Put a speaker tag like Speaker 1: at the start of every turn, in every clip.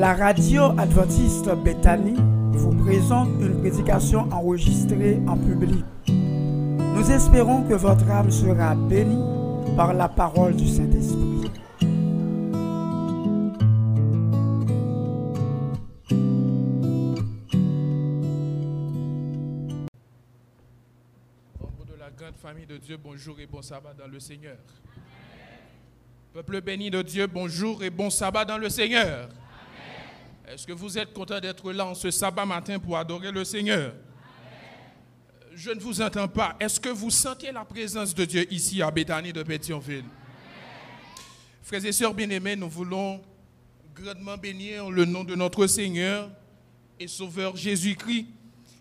Speaker 1: La radio adventiste Bethany vous présente une prédication enregistrée en public. Nous espérons que votre âme sera bénie par la parole du Saint-Esprit.
Speaker 2: Membres de la grande famille de Dieu, bonjour et bon sabbat dans le Seigneur. Peuple béni de Dieu, bonjour et bon sabbat dans le Seigneur. Est-ce que vous êtes content d'être là en ce sabbat matin pour adorer le Seigneur? Je ne vous entends pas. Est-ce que vous sentez la présence de Dieu ici à Béthanie de Pétionville? Frères et sœurs bien-aimés, nous voulons grandement bénir le nom de notre Seigneur et Sauveur Jésus-Christ,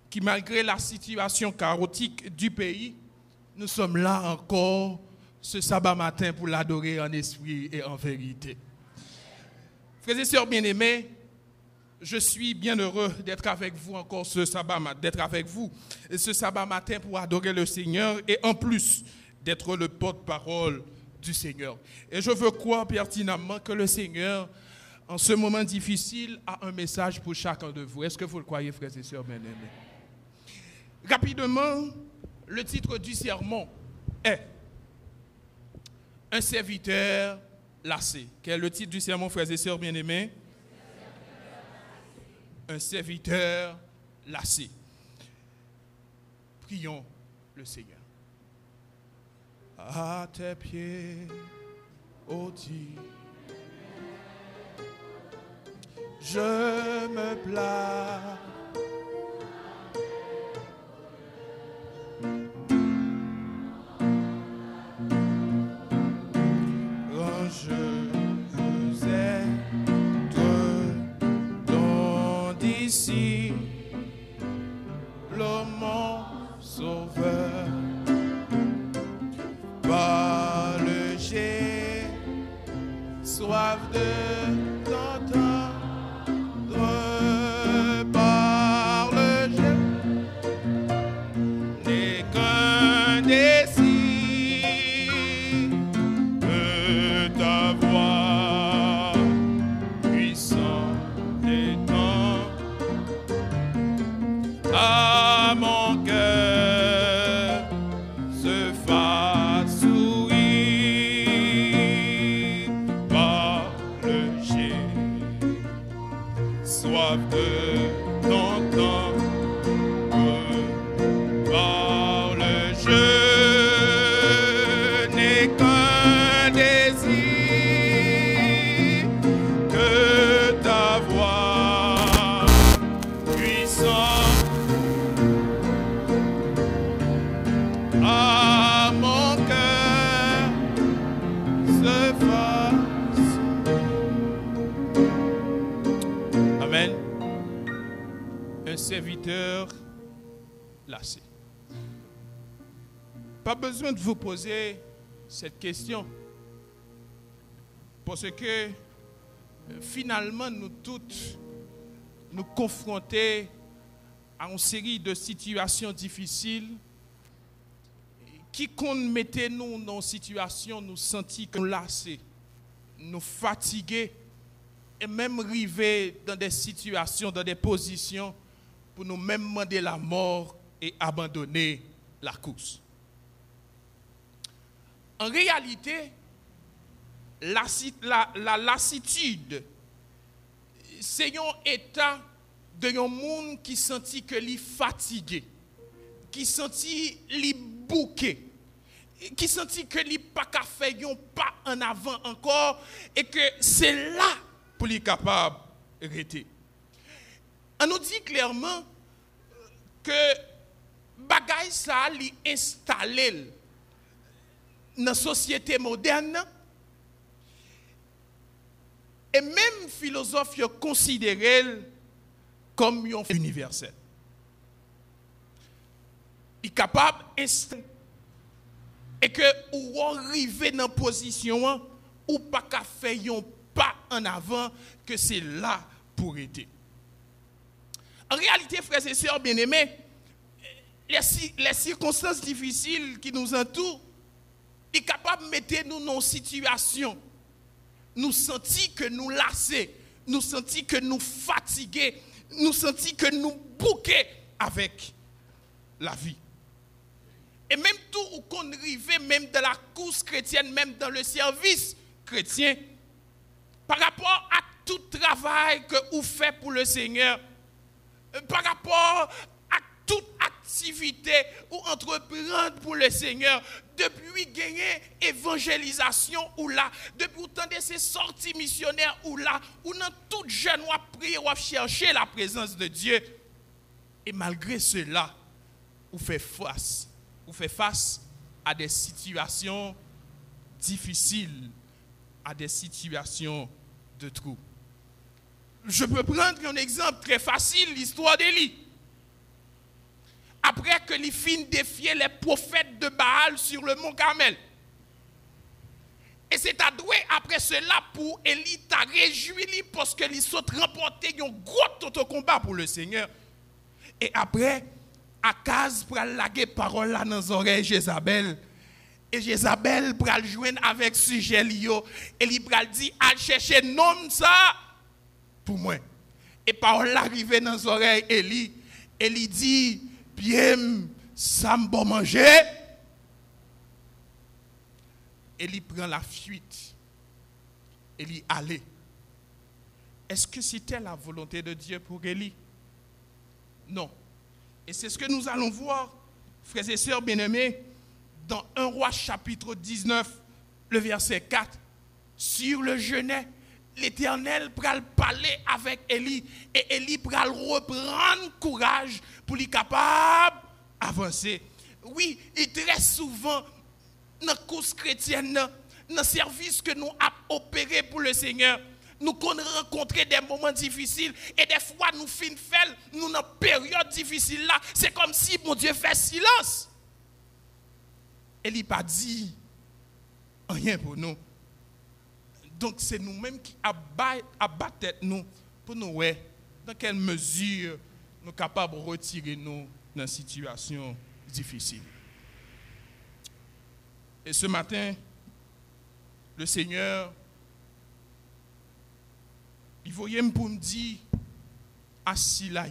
Speaker 2: qui malgré la situation chaotique du pays, nous sommes là encore ce sabbat matin pour l'adorer en esprit et en vérité. Frères et sœurs bien-aimés, je suis bien heureux d'être avec vous encore ce sabbat, d'être avec vous ce sabbat matin pour adorer le Seigneur et en plus d'être le porte-parole du Seigneur. Et je veux croire pertinemment que le Seigneur, en ce moment difficile, a un message pour chacun de vous. Est-ce que vous le croyez, frères et sœurs bien-aimés? Rapidement, le titre du sermon est Un serviteur lassé. Quel est le titre du sermon, frères et sœurs bien-aimés? Un serviteur lassé. Prions le Seigneur. À tes pieds, ô Dieu, je me place. À mon cœur se fasse. Amen. Un serviteur lassé. Pas besoin de vous poser cette question. Parce que euh, finalement, nous toutes nous confronter à une série de situations difficiles qui compte mettait nous dans une situation, nous sentis que nous lassés, nous fatigués et même arriver dans des situations, dans des positions pour nous même demander la mort et abandonner la course. En réalité, la, la- la lassitude, c'est un état de un monde qui sentit que li fatigué, qui sentit li bouqué, qui sentit que li pas qu'à faire un pas en avant encore et que c'est là pour lui capable de. On nous dit clairement que bagay ça li installé dans la société moderne et même philosophe considéré comme un universel. Il capable d'instant et que ou arriver dans position ou pas qu'à faire un pas en avant que c'est là pour aider. En réalité, frères et sœurs bien-aimés, les, ci- les circonstances difficiles qui nous entourent, est capable de mettre nous dans une situation, nous sentir que nous lassés, nous sentis que nous fatigués, nous sentis que nous bouqués avec la vie. Et même tout où qu'on arrivait, même dans la course chrétienne, même dans le service chrétien, par rapport à tout travail que vous faites pour le Seigneur, euh, par rapport à toute activité ou entreprendre pour le Seigneur, depuis gagner évangélisation ou là, depuis autant de ces sorties missionnaires ou là, ou dans toute jeune ou prier ou chercher la présence de Dieu. Et malgré cela, vous faites face, vous fait face à des situations difficiles, à des situations de trou. Je peux prendre un exemple très facile, l'histoire d'Élie. Après que les filles défiaient les prophètes de Baal sur le mont Carmel. Et c'est adoué après cela pour Élie t'a réjoui parce que les remporté un gros combat pour le Seigneur. Et après, Akaz pral laguer parole là dans les oreilles Jézabel. Et Jézabel pral joindre avec sujet. Et il pral dit, à chercher nom ça pour moi. Et parole arrive dans les oreilles Eli. Eli dit, bien, ça me bon manger. Eli prend la fuite. Eli allait. Est-ce que c'était la volonté de Dieu pour Eli? Non. Et c'est ce que nous allons voir, frères et sœurs bien-aimés, dans 1 roi chapitre 19, le verset 4. Sur le jeûne, l'Éternel pral parler avec Élie et Élie pral reprendre courage pour lui capable avancer. Oui, et très souvent, dans la course chrétienne, dans le service que nous avons opéré pour le Seigneur, nous rencontrons des moments difficiles et des fois nous finissons nous dans une période difficile là, c'est comme si mon Dieu fait silence. Et il n'a pas dit rien pour nous. Donc c'est nous-mêmes qui abattons nous pour nous voir dans quelle mesure nous sommes capables de retirer nous dans une situation difficile. Et ce matin, le Seigneur il voyait pour me dire, assis là,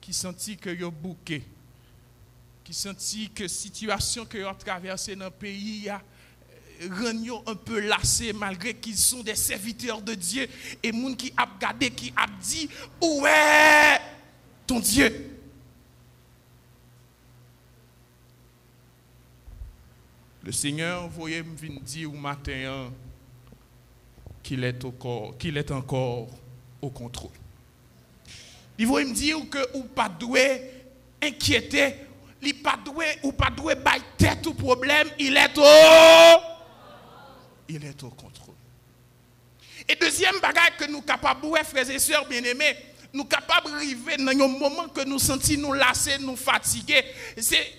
Speaker 2: qui sentit que yo bouqué, qui sentit que situation que yo traversé dans le pays a euh, un peu lassé malgré qu'ils sont des serviteurs de Dieu. Et moun qui a regardé qui a dit où est ton Dieu? Le Seigneur voyait me au matin qu'il est, encore au contrôle. Il veut me dire que ou pas doué inquiéter, il pas doué ou pas doué bailler tête au problème, il est au il est au contrôle. Et deuxième bagage que nous capables frères et sœurs bien-aimés, nous capables d'arriver dans un moment que nous sentons nous lassés, nous fatigués, c'est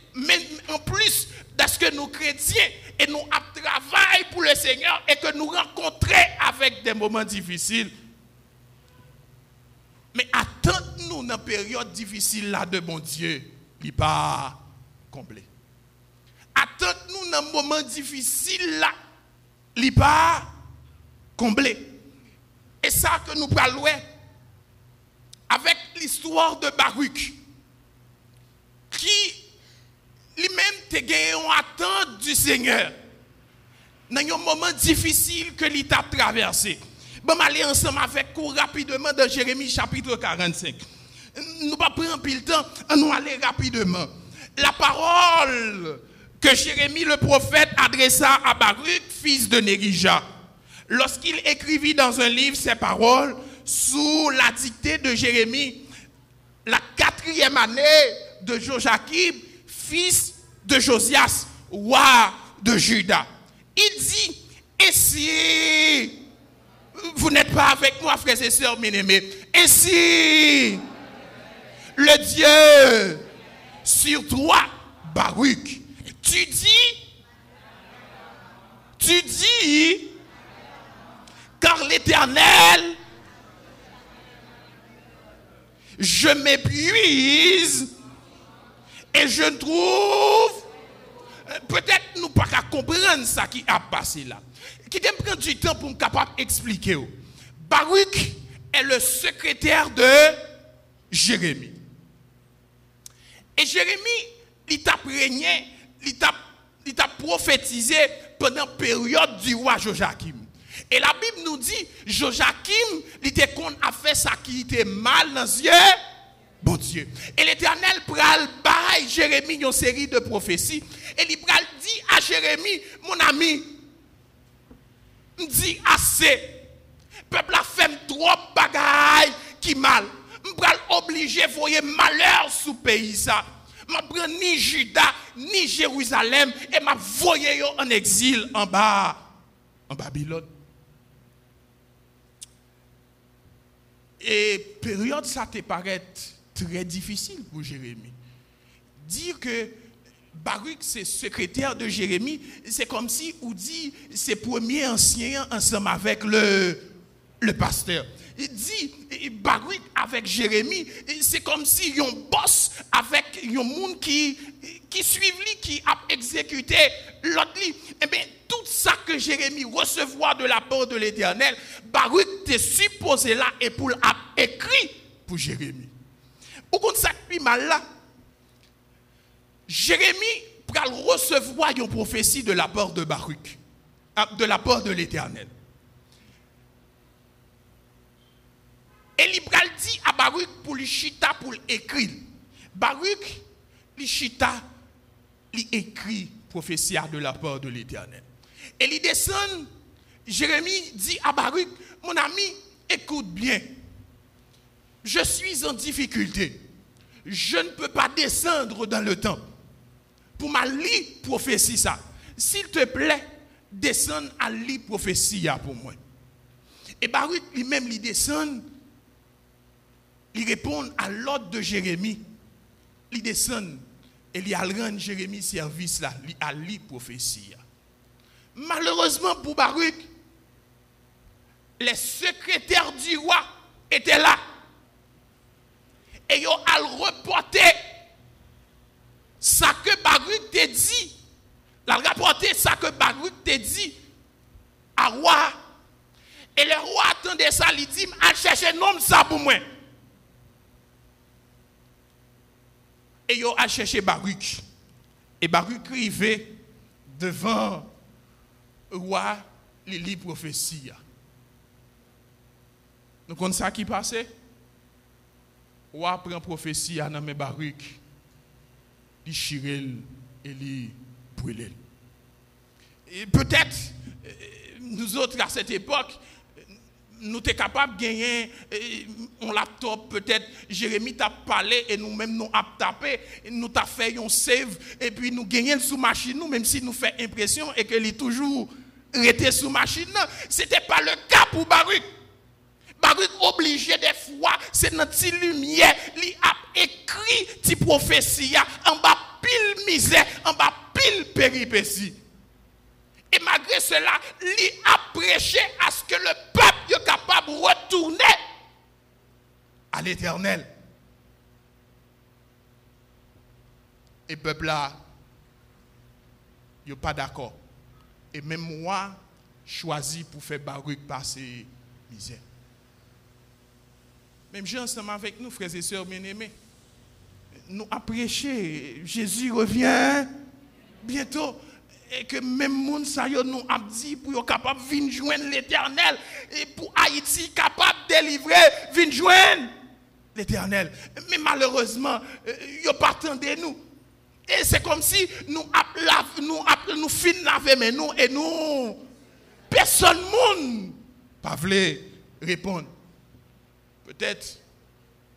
Speaker 2: en plus de ce que nous chrétiens et nous travaillons pour le Seigneur et que nous rencontrons avec des moments difficiles. Mais attendons-nous dans une période difficile là de mon Dieu, il n'est pas comblé. Attendons-nous dans un moment difficile là, il n'est pas comblé. Et ça que nous parlons l'histoire de Baruch, qui lui-même te gagné en attente du Seigneur. Dans un moment difficile que l'État a traversé. Bon, aller ensemble avec vous rapidement dans Jérémie chapitre 45. Nous pas prendre le temps, nous aller rapidement. La parole que Jérémie le prophète adressa à Baruch, fils de Nérija, lorsqu'il écrivit dans un livre ces paroles sous la dictée de Jérémie, la quatrième année de Joachim, fils de Josias, roi de Juda. Il dit, et si vous n'êtes pas avec moi, frères et sœurs bien-aimés, et si le Dieu sur toi, Baruch, tu dis, tu dis, car l'Éternel, je m'épuise et je trouve, peut-être nous pas comprendre ça qui a passé là. Qui me prendre du temps pour me capable d'expliquer. Baruch est le secrétaire de Jérémie. Et Jérémie, il t'a régné, il t'a prophétisé pendant la période du roi Joachim. Et la Bible nous dit, Joachim, il était a fait ça qui était mal dans les yeux. Bon Dieu. Et l'Éternel pral bail Jérémie une série de prophéties. Et il pral dit à Jérémie, mon ami, dit assez. Peuple a fait trop bagaille qui mal. Je pral obligé voyer malheur sous pays ça. Prends ni Juda ni Jérusalem et m'a voyé en exil en bas en Babylone. Et période ça te paraît très difficile pour Jérémie. Dire que Baruch, c'est secrétaire de Jérémie, c'est comme si on dit c'est premier ancien ensemble avec le, le pasteur. Il dit Baruch avec Jérémie, c'est comme si un boss avec un monde qui, qui suit lui, qui a exécuté l'autre. Eh bien, tout ça que Jérémie recevoir de la part de l'Éternel, Baruch est supposé là et pour écrit pour Jérémie. Ou contre ça mal là, Jérémie va recevoir une prophétie de la part de Baruch, ah, de la part de l'Éternel. Et il dit à Baruch pour chita pour l'écrire. Baruch, le chita, écrit prophétie de la part de l'Éternel. Et il descend, Jérémie dit à Baruch, mon ami, écoute bien je suis en difficulté. Je ne peux pas descendre dans le temps. Pour ma lit prophétie. S'il te plaît, descends à lit prophétie pour moi. Et Baruch lui-même il descend, il répond à l'ordre de Jérémie. Il descend et il a rendre Jérémie service là, il a lit prophétie. Malheureusement pour Baruch, les secrétaires du roi étaient là et yo al reporter ça que Baruch te dit. La rapporter ça que Baruch te dit à roi. Et le roi attendait ça, il dit, à chercher nom ça pour moi. Et yo a cherché Baruch. Et Baruch arrivait devant le roi, les lit prophétie. Nous connaissons ça qui passait? ou après prophétie à Namé Baruch, il chirel et il brûle. Et peut-être, euh, nous autres à cette époque, nous sommes capables de gagner un laptop, peut-être Jérémie t'a parlé et nous-mêmes nous avons tapé, nous avons fait un save et puis nous gagnons sous machine, nous, même si nous fait impression et qu'il est toujours resté sous machine. Ce n'était pas le cas pour Baruch. Baruch obligé des fois, c'est notre lumière, il a écrit ti prophétie en bas pile misère, en bas pile péripétie. Et malgré cela, il a prêché à ce que le peuple soit capable de retourner à l'éternel. Et le peuple là, il n'est pas d'accord. Et même moi, choisi pour faire Baruch passer misère. Même j'ai ensemble avec nous, frères et sœurs bien-aimés. Nous apprécions. Jésus revient bientôt. Et que même monde ça nous a dit pour être capable de venir joindre l'éternel. Et pour Haïti capable de délivrer, venir joindre l'éternel. Mais malheureusement, euh, pas de nous. Et c'est comme si nous nous, nous laver mais nous et nous personne monde pas répondre. Peut-être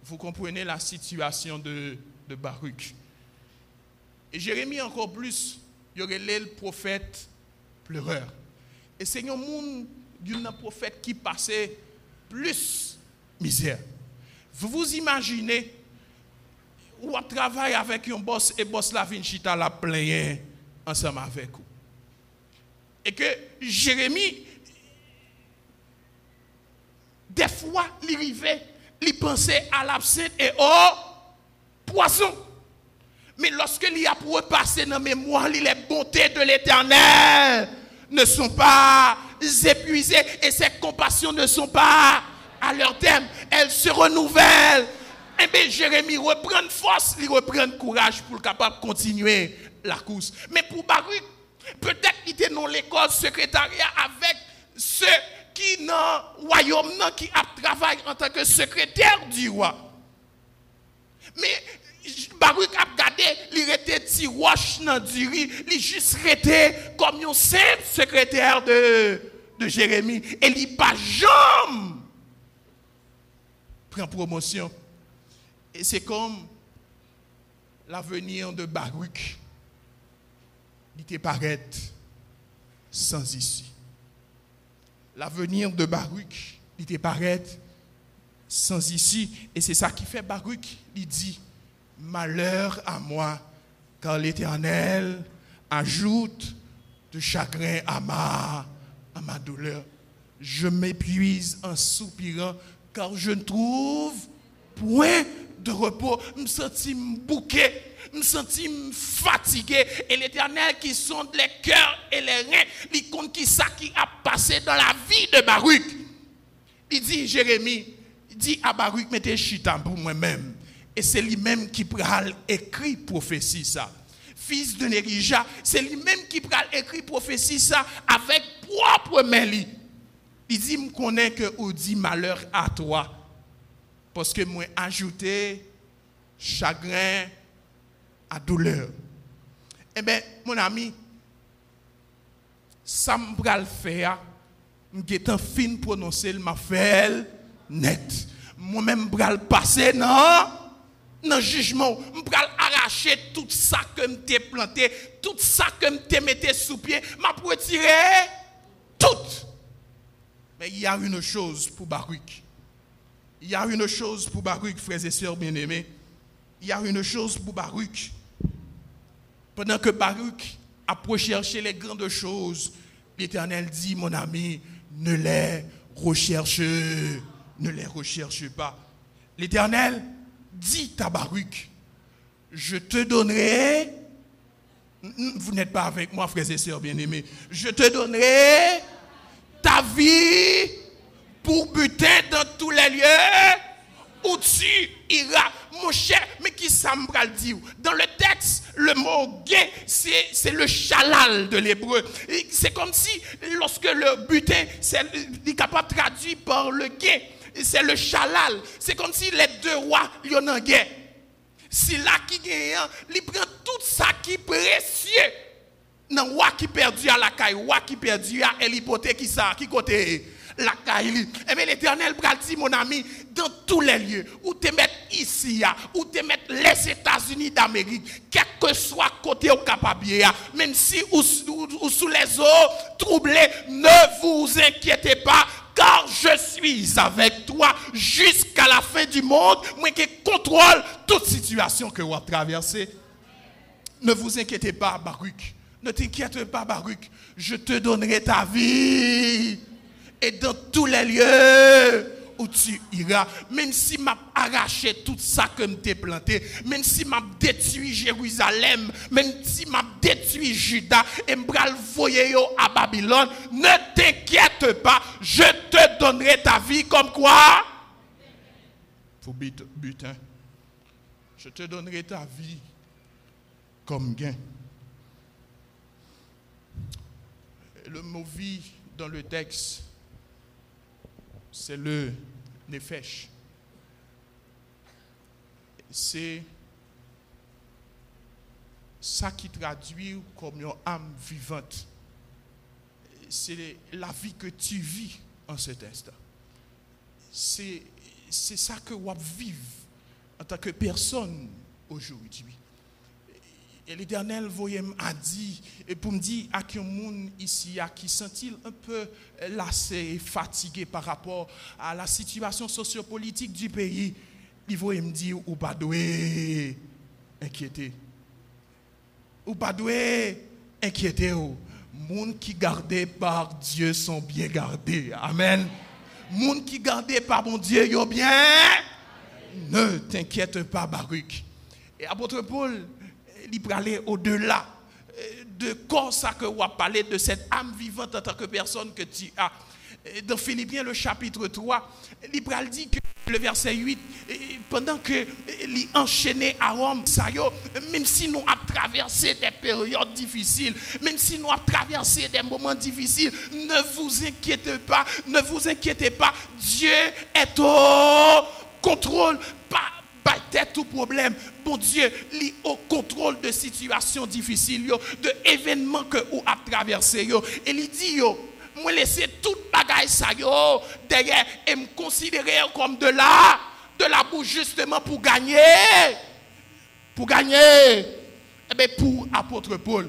Speaker 2: vous comprenez la situation de, de Baruch. Et Jérémie encore plus, il y aurait le prophète pleureur. Et c'est un monde prophète qui passait plus misère. Vous vous imaginez, ou on travaille avec un boss et boss la vinchita la plein ensemble avec vous. Et que Jérémie des fois, il arrivait, il pensait à l'absinthe et au poisson. Mais lorsque il a passer dans la mémoire, les bontés de l'éternel ne sont pas épuisées et ces compassions ne sont pas à leur terme. Elles se renouvellent. Eh bien, Jérémie reprend force, il reprend courage pour capable continuer la course. Mais pour Baruch, peut-être qu'il était dans l'école secrétariat avec ceux qui dans le royaume qui travaillent en tant que secrétaire du roi. Mais Baruch a regardé, il était petit roche dans du riz, il juste resté comme un simple secrétaire de, Jérémie. Et il pas jamais prend promotion. Et c'est comme l'avenir de Baruch. Il te paraît sans issue. L'avenir de Baruch, il te paraît sans issue. Et c'est ça qui fait Baruch. Il dit, malheur à moi, car l'Éternel ajoute de chagrin à ma, douleur. Je m'épuise en soupirant, car je ne trouve point de repos. Je me sens bouquet, je me sens fatigué. Et l'Éternel qui sonde les cœurs et les reins, il compte qui ça qui a passé dans la vie de Baruch. Il dit, Jérémie, il dit à Baruch, mettez chita pour moi-même. Et c'est lui-même qui pral écrit prophétie ça. Fils de Nérija, c'est lui-même qui pral écrit prophétie ça avec propre main. Il dit, me connaît que ou dit malheur à toi. Parce que moi ajouté chagrin à douleur. Eh bien, mon ami, ça me pral faire, je fin prononcer ma fait net. Moi-même, je passer, non? Dans le jugement, je vais arracher tout ça que je t'ai planté, tout ça que je t'ai mis sous pied, je vais retirer tout. Mais il y a une chose pour Baruch. Il y a une chose pour Baruch, frères et sœurs bien-aimés. Il y a une chose pour Baruch. Pendant que Baruch a recherché les grandes choses, l'Éternel dit, mon ami, ne les recherche, ne les recherche pas. L'Éternel dit à Baruch, je te donnerai, vous n'êtes pas avec moi, frères et sœurs bien-aimés, je te donnerai ta vie pour buter dans tous les lieux où tu iras. Mon cher, mais qui ça me dit Dans le texte, le mot gay, c'est le chalal de l'hébreu. C'est comme si, lorsque le butin, c'est capable de traduire par le gay c'est le chalal. C'est comme si les deux rois, y en guerre. Si là qui gagne, il prend tout ça qui est précieux. Non, roi qui perdu à la caille, roi qui perdu à l'hypothèque qui ça, qui côté la caille. Eh bien, l'éternel dit, mon ami, dans tous les lieux, où te mettre ici, où te mettre les États-Unis d'Amérique, quel que soit côté au capabier, même si ou, ou sous les eaux troublées, ne vous inquiétez pas, je suis avec toi jusqu'à la fin du monde, moi qui contrôle toute situation que vous traversez. Ne vous inquiétez pas, Baruch. Ne t'inquiète pas, Baruch. Je te donnerai ta vie. Et dans tous les lieux tu iras, même si m'a arraché tout ça que t'ai planté, même si m'a détruit Jérusalem, même si m'a détruit Juda et m'a envoyé à Babylone, ne t'inquiète pas, je te donnerai ta vie comme quoi? Pour butin. Je te donnerai ta vie comme gain. Le mot vie dans le texte c'est le Nefesh. C'est ça qui traduit comme une âme vivante. C'est la vie que tu vis en cet instant. C'est ça que tu vis en tant que personne aujourd'hui. Et l'Éternel a dit, et pour me dire à qui monde ici, à qui sent-il un peu lassé et fatigué par rapport à la situation sociopolitique du pays, il voyait me dire, ou pas doué inquiéter. Ou pas doué inquiéter. Monde qui gardé par Dieu sont bien gardés. Amen. Monde qui gardé par mon Dieu, yo bien. Ne t'inquiète pas, Baruch. Et apôtre Paul, il aller au-delà de corps ça que vous parlé de cette âme vivante en tant que personne que tu as. Dans Philippiens, le chapitre 3, Libral dit que le verset 8, pendant que les enchaîné à Rome, ça même si nous avons traversé des périodes difficiles, même si nous avons traversé des moments difficiles, ne vous inquiétez pas, ne vous inquiétez pas, Dieu est au contrôle, tête tout problème. Bon Dieu, est au contrôle de situations difficiles, de événements que vous avez traversé. Et il dit, yo, moi laisser toute bagaille ça derrière et me considérer comme de là, de la bouche justement pour gagner. Pour gagner. Eh bien, pour apôtre Paul,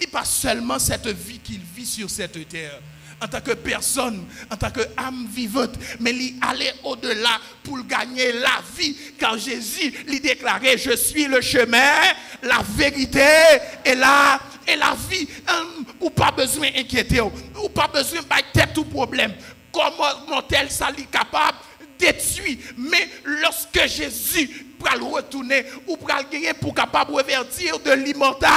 Speaker 2: il pas seulement cette vie qu'il vit sur cette terre en tant que personne, en tant qu'âme vivante, mais il allait au-delà pour gagner la vie. Quand Jésus lui déclarait, je suis le chemin, la vérité et la, et la vie. Hum, ou pas besoin d'inquiéter, ou pas besoin de tête tout problème. Comment tel ça capable? Détruire. Mais lorsque Jésus va le retourner, ou va le gagner pour capable revertir de l'immortal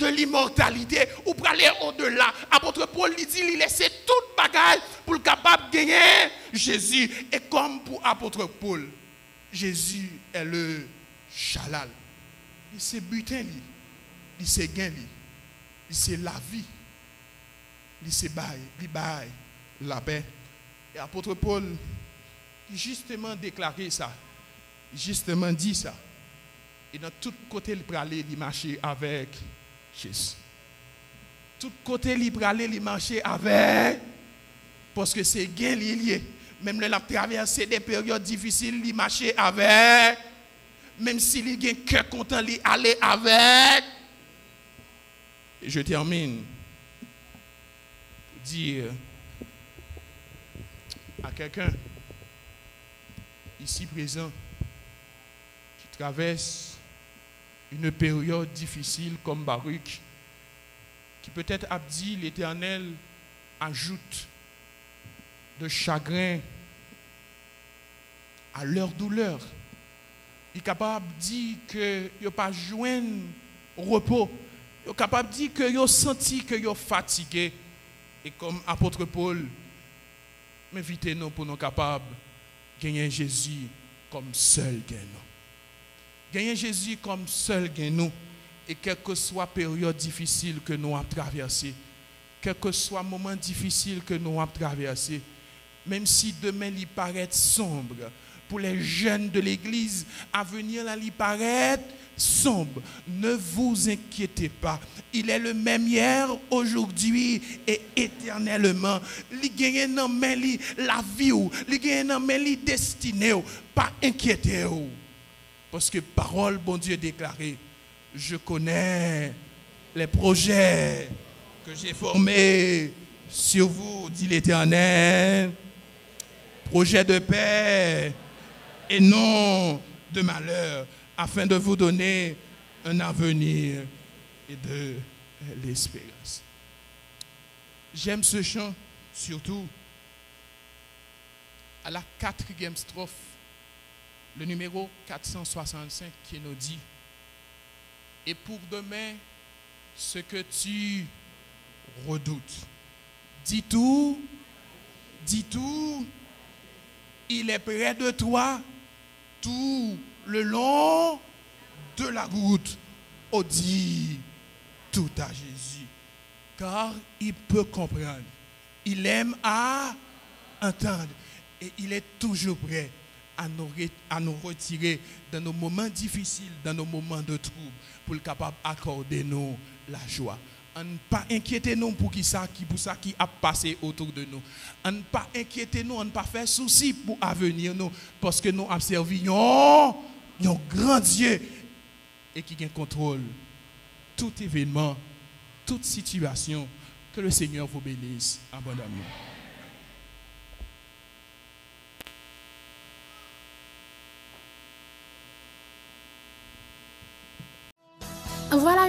Speaker 2: de l'immortalité ou pour aller au-delà. Apôtre Paul dit, il laissait toute bagage pour le capable de gagner Jésus. Et comme pour apôtre Paul, Jésus est le chalal. Il c'est butin, il c'est gain, il c'est la vie, il c'est bail, il bail la paix. Et apôtre Paul, justement déclaré ça, justement dit ça. Et dans tout côté, il peut aller, il marcher avec Tout côté libre aller, il marcher avec. Parce que c'est gain lié. Même le a traversé des périodes difficiles, il marcher avec. Même s'il y a un cœur content, il aller avec. je termine dire à quelqu'un ici présent qui traverse une période difficile comme Baruch, qui peut-être a dit l'Éternel ajoute de chagrin à leur douleur. Il est capable de dire que il pas joindre repos. Il est capable de dire que il senti que il fatigué. Et comme apôtre Paul, m'invitez-nous pour nous capables de gagner Jésus comme seul gagnant. Gagner Jésus comme seul gain nous. Et quelle que soit la période difficile que nous avons traversée, quel que soit le moment difficile que nous avons traversé, même si demain il paraît sombre, pour les jeunes de l'église, à venir là, il paraît sombre. Ne vous inquiétez pas. Il est le même hier, aujourd'hui et éternellement. Il gagne la vie, il gagne la destinée. Pas inquiétez vous. Parce que parole, bon Dieu, déclaré, je connais les projets que j'ai formés sur vous, dit l'Éternel. Projet de paix et non de malheur, afin de vous donner un avenir et de l'espérance. J'aime ce chant, surtout à la quatrième strophe le numéro 465 qui nous dit, et pour demain, ce que tu redoutes. Dis tout, dis tout, il est près de toi tout le long de la route. Oh, dit tout à Jésus, car il peut comprendre. Il aime à entendre et il est toujours prêt à nous, retirer dans nos moments difficiles, dans nos moments de trouble, pour le capable d'accorder nous la joie. On ne pas inquiéter nous pour qui ça, qui pour ça qui a passé autour de nous. On ne pas inquiéter nous, on ne pas faire souci pour avenir nous, parce que nous servi un grand Dieu et qui contrôle tout événement, toute situation. Que le Seigneur vous bénisse abondamment.